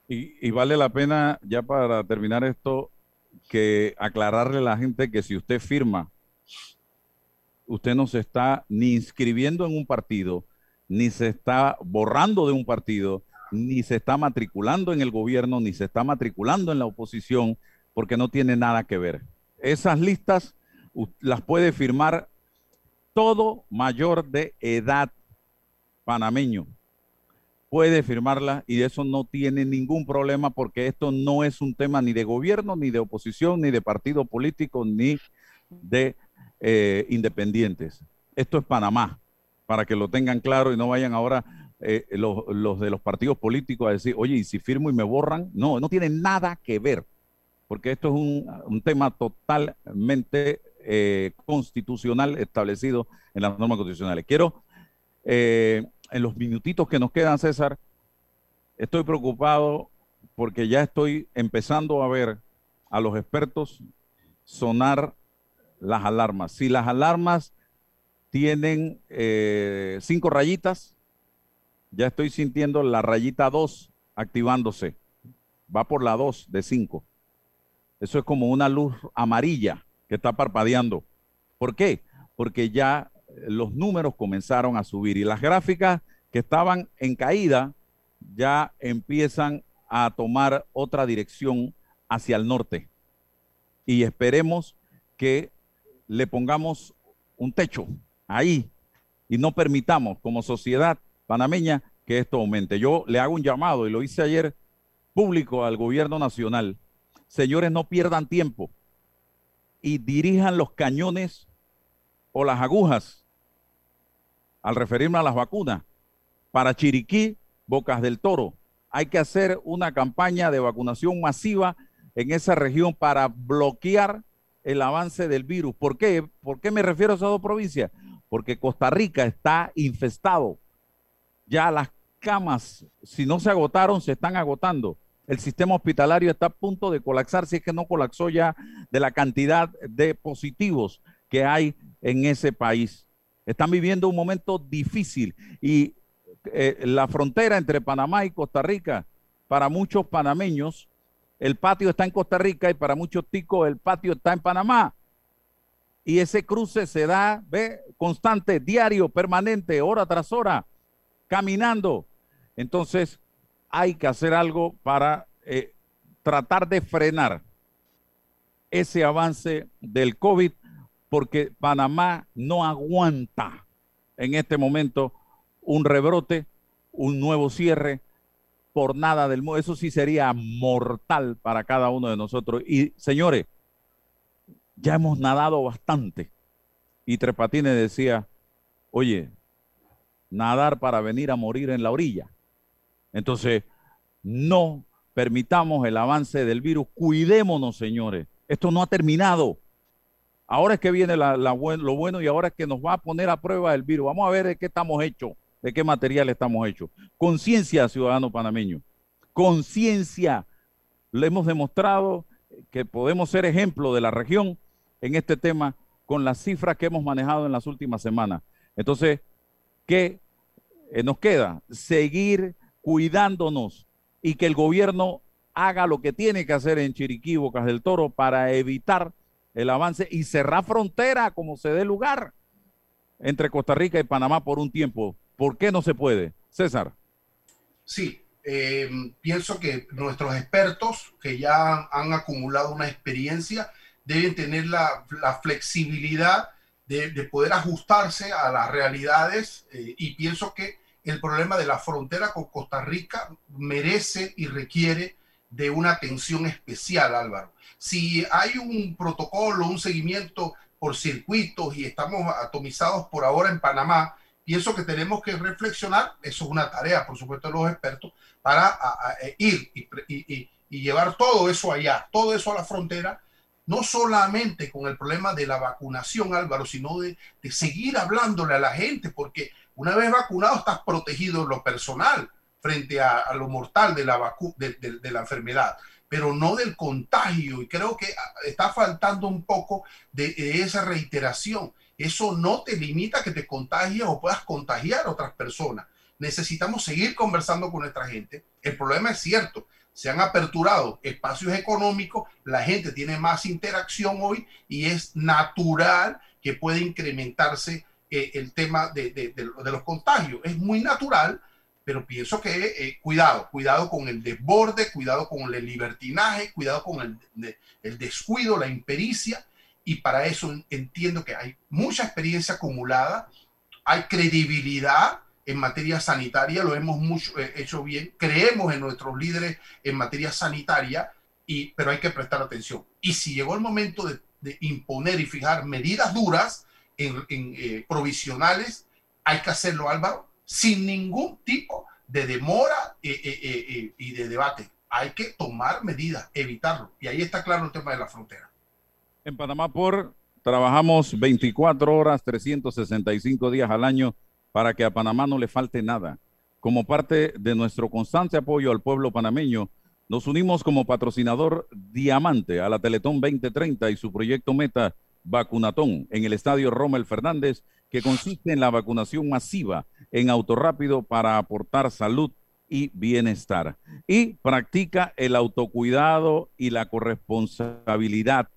Y, y, vale la pena, ya para terminar esto, que aclararle a la gente que si usted firma, usted no se está ni inscribiendo en un partido, ni se está borrando de un partido, ni se está matriculando en el gobierno, ni se está matriculando en la oposición, porque no tiene nada que ver. Esas listas las puede firmar todo mayor de edad panameño. Puede firmarlas y eso no tiene ningún problema porque esto no es un tema ni de gobierno, ni de oposición, ni de partido político, ni de eh, independientes. Esto es Panamá, para que lo tengan claro y no vayan ahora eh, los, de los partidos políticos a decir, oye, ¿y si firmo y me borran? No, no tiene nada que ver, porque esto es un, un tema totalmente eh, constitucional establecido en las normas constitucionales. Quiero, eh, en los minutitos que nos quedan, César, estoy preocupado porque ya estoy empezando a ver a los expertos sonar las alarmas. Si las alarmas tienen eh, cinco rayitas, ya estoy sintiendo la rayita 2 activándose. Va por la 2 de 5. Eso es como una luz amarilla que está parpadeando. ¿Por qué? Porque ya los números comenzaron a subir y las gráficas que estaban en caída ya empiezan a tomar otra dirección hacia el norte. Y esperemos que le pongamos un techo ahí y no permitamos como sociedad panameña que esto aumente. Yo le hago un llamado y lo hice ayer público al gobierno nacional. Señores, no pierdan tiempo y dirijan los cañones o las agujas al referirme a las vacunas para Chiriquí, Bocas del Toro. Hay que hacer una campaña de vacunación masiva en esa región para bloquear el avance del virus. ¿Por qué? ¿Por qué me refiero a esas dos provincias? Porque Costa Rica está infestado ya las camas, si no se agotaron, se están agotando. El sistema hospitalario está a punto de colapsar, si es que no colapsó ya de la cantidad de positivos que hay en ese país. Están viviendo un momento difícil y eh, la frontera entre Panamá y Costa Rica, para muchos panameños, el patio está en Costa Rica y para muchos ticos el patio está en Panamá. Y ese cruce se da, ve, constante, diario, permanente, hora tras hora, caminando. Entonces, hay que hacer algo para eh, tratar de frenar ese avance del COVID, porque Panamá no aguanta en este momento un rebrote, un nuevo cierre, por nada del mundo. Eso sí sería mortal para cada uno de nosotros. Y señores, ya hemos nadado bastante. Y Trepatines decía, oye, nadar para venir a morir en la orilla. Entonces, no permitamos el avance del virus. Cuidémonos, señores. Esto no ha terminado. Ahora es que viene lo bueno y ahora es que nos va a poner a prueba el virus. Vamos a ver de qué estamos hechos de qué material estamos hechos. Conciencia, ciudadano panameño. Conciencia. Le hemos demostrado que podemos ser ejemplo de la región en este tema con las cifras que hemos manejado en las últimas semanas. Entonces, ¿qué eh, nos queda? Seguir cuidándonos y que el gobierno haga lo que tiene que hacer en Chiriquí, Bocas del Toro, para evitar el avance y cerrar frontera como se dé lugar entre Costa Rica y Panamá por un tiempo. ¿Por qué no se puede? César. Sí, eh, pienso que nuestros expertos que ya han acumulado una experiencia deben tener la, flexibilidad de, poder ajustarse a las realidades eh, y pienso que el problema de la frontera con Costa Rica merece y requiere de una atención especial, Álvaro. Si hay un protocolo, un seguimiento por circuitos y estamos atomizados por ahora en Panamá, pienso que tenemos que reflexionar, eso es una tarea, por supuesto, de los expertos, para e, ir y, llevar todo eso allá, todo eso a la frontera, no solamente con el problema de la vacunación, Álvaro, sino de, seguir hablándole a la gente, porque una vez vacunado estás protegido en lo personal frente a, lo mortal de la, de la enfermedad pero no del contagio. Y creo que está faltando un poco de, esa reiteración. Eso no te limita a que te contagies o puedas contagiar a otras personas. Necesitamos seguir conversando con nuestra gente. El problema es cierto, se han aperturado espacios económicos, la gente tiene más interacción hoy y es natural que pueda incrementarse eh, el tema de, de, los contagios. Es muy natural, pero pienso que eh, cuidado, cuidado con el desborde, cuidado con el libertinaje, cuidado con el, el descuido, la impericia y para eso entiendo que hay mucha experiencia acumulada, hay credibilidad en materia sanitaria, lo hemos mucho, eh, hecho bien, creemos en nuestros líderes en materia sanitaria, y, pero hay que prestar atención. Y si llegó el momento de, imponer y fijar medidas duras, en, eh, provisionales, hay que hacerlo, Álvaro, sin ningún tipo de demora eh, y de debate. Hay que tomar medidas, evitarlo. Y ahí está claro el tema de la frontera. En Panamá por trabajamos 24 horas, 365 días al año para que a Panamá no le falte nada. Como parte de nuestro constante apoyo al pueblo panameño, nos unimos como patrocinador diamante a la Teletón 2030 y su proyecto Meta Vacunatón en el Estadio Rommel Fernández, que consiste en la vacunación masiva en autorrápido para aportar salud y bienestar. Y practica el autocuidado y la corresponsabilidad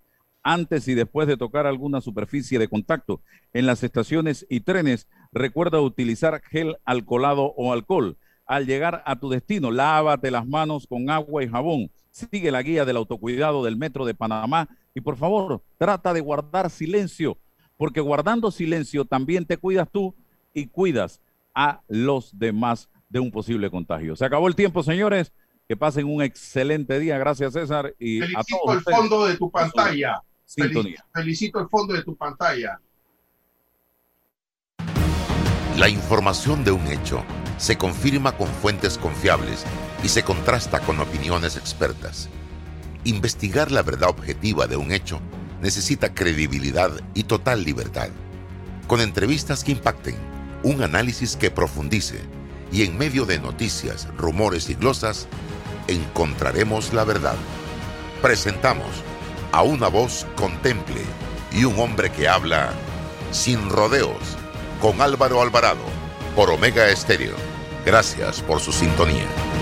antes y después de tocar alguna superficie de contacto. En las estaciones y trenes, recuerda utilizar gel alcoholado o alcohol. Al llegar a tu destino, lávate las manos con agua y jabón. Sigue la guía del autocuidado del Metro de Panamá y por favor, trata de guardar silencio, porque guardando silencio también te cuidas tú y cuidas a los demás de un posible contagio. Se acabó el tiempo, señores. Que pasen un excelente día. Gracias, César. Y Felicito a todos el fondo de tu pantalla. Felicito el fondo de tu pantalla. La información de un hecho se confirma con fuentes confiables y se contrasta con opiniones expertas. Investigar la verdad objetiva de un hecho necesita credibilidad y total libertad. Con entrevistas que impacten, un análisis que profundice y en medio de noticias, rumores y glosas, encontraremos la verdad. Presentamos a una voz contemple y un hombre que habla sin rodeos con Álvaro Alvarado por Omega Estéreo. Gracias por su sintonía.